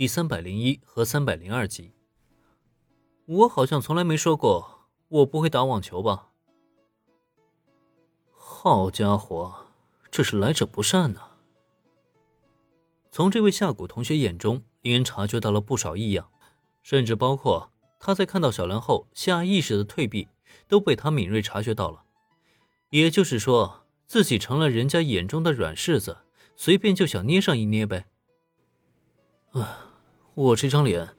第三百零一和三百零二集。我好像从来没说过我不会打网球吧？好家伙，这是来者不善呐！从这位下蛊同学眼中，林恩察觉到了不少异样，甚至包括他在看到小兰后下意识的退避，都被他敏锐察觉到了。也就是说，自己成了人家眼中的软柿子，随便就想捏上一捏呗。啊，我这张脸，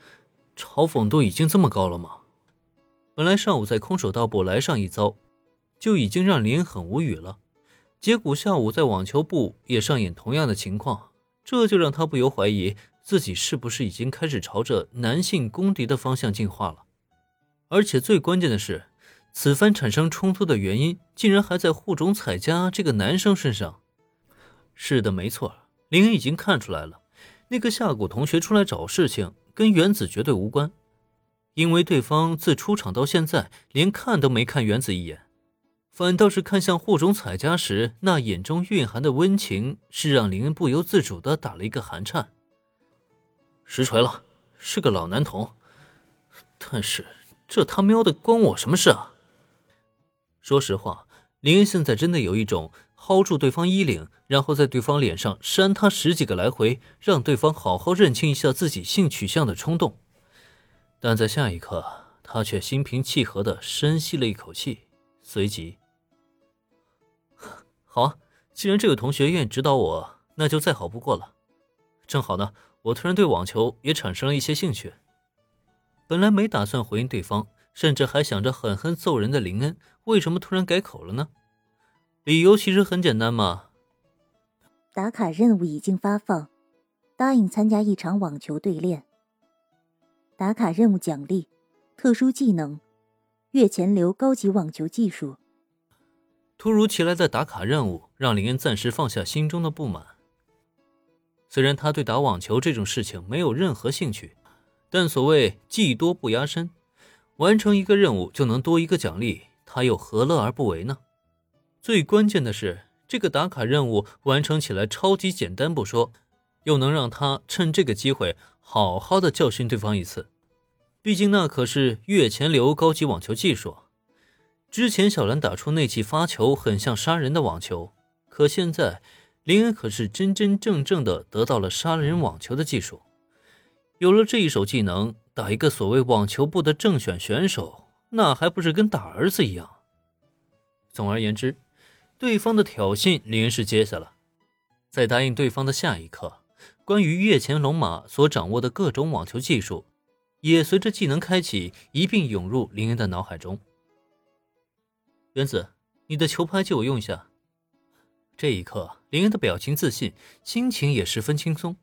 嘲讽度已经这么高了吗？本来上午在空手道部来上一遭，就已经让林很无语了，结果下午在网球部也上演同样的情况。这就让他不由怀疑自己是不是已经开始朝着男性公敌的方向进化了，而且最关键的是，此番产生冲突的原因竟然还在护种彩家这个男生身上。是的，没错，林已经看出来了，那个夏谷同学出来找事情跟原子绝对无关，因为对方自出场到现在连看都没看原子一眼。反倒是看向护种彩家时，那眼中蕴含的温情，是让林恩不由自主的打了一个寒颤。实锤了，是个老男童，但是这他喵的关我什么事啊？说实话，林恩现在真的有一种薅住对方衣领，然后在对方脸上扇他十几个来回，让对方好好认清一下自己性取向的冲动。但在下一刻，他却心平气和的深吸了一口气，随即。好啊，既然这个同学愿意指导我，那就再好不过了。正好呢，我突然对网球也产生了一些兴趣。本来没打算回应对方，甚至还想着狠狠揍人的林恩，为什么突然改口了呢？理由其实很简单嘛。打卡任务已经发放，答应参加一场网球对练。打卡任务奖励：特殊技能，月前流高级网球技术。突如其来的打卡任务让林恩暂时放下心中的不满。虽然他对打网球这种事情没有任何兴趣，但所谓技多不压身，完成一个任务就能多一个奖励，他又何乐而不为呢？最关键的是，这个打卡任务完成起来超级简单不说，又能让他趁这个机会好好的教训对方一次。毕竟那可是月前流高级网球技术。之前小兰打出那记发球很像杀人的网球，可现在林恩可是真真正正的得到了杀人网球的技术。有了这一手技能，打一个所谓网球部的正选选手，那还不是跟打儿子一样？总而言之，对方的挑衅林恩是接下了。在答应对方的下一刻，关于月前龙马所掌握的各种网球技术，也随着技能开启一并涌入林恩的脑海中。原子，你的球拍借我用一下。这一刻，林恩的表情自信，心情也十分轻松。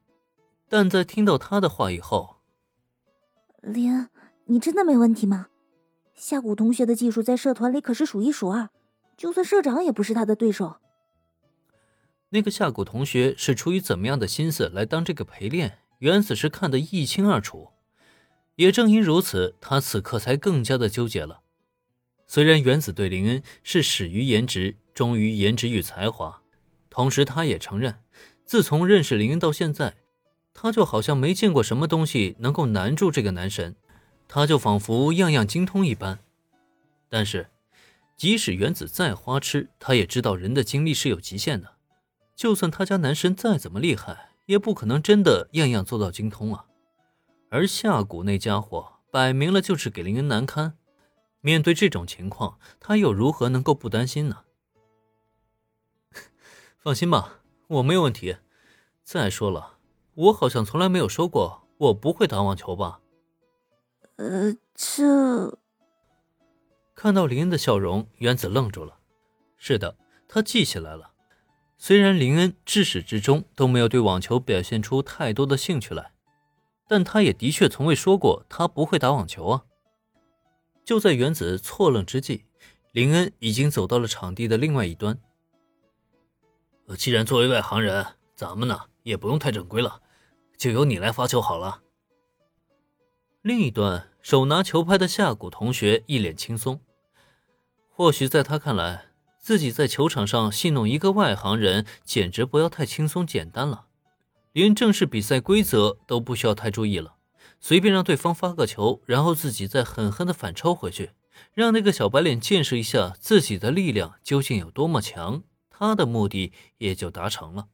但在听到他的话以后，林恩，你真的没问题吗？夏谷同学的技术在社团里可是数一数二，就算社长也不是他的对手。那个夏谷同学是出于怎么样的心思来当这个陪练？原子是看得一清二楚。也正因如此，他此刻才更加的纠结了。虽然原子对林恩是始于颜值，忠于颜值与才华，同时他也承认，自从认识林恩到现在，他就好像没见过什么东西能够难住这个男神，他就仿佛样样精通一般。但是，即使原子再花痴，他也知道人的精力是有极限的，就算他家男神再怎么厉害，也不可能真的样样做到精通啊。而夏谷那家伙，摆明了就是给林恩难堪。面对这种情况，他又如何能够不担心呢？放心吧，我没有问题。再说了，我好像从来没有说过我不会打网球吧？呃，这……看到林恩的笑容，原子愣住了。是的，他记起来了。虽然林恩至始至终都没有对网球表现出太多的兴趣来，但他也的确从未说过他不会打网球啊。就在原子错愣之际，林恩已经走到了场地的另外一端。既然作为外行人，咱们呢也不用太正规了，就由你来发球好了。另一端，手拿球拍的夏谷同学一脸轻松。或许在他看来，自己在球场上戏弄一个外行人，简直不要太轻松简单了。连正式比赛规则都不需要太注意了，随便让对方发个球，然后自己再狠狠的反抽回去，让那个小白脸见识一下自己的力量究竟有多么强，他的目的也就达成了。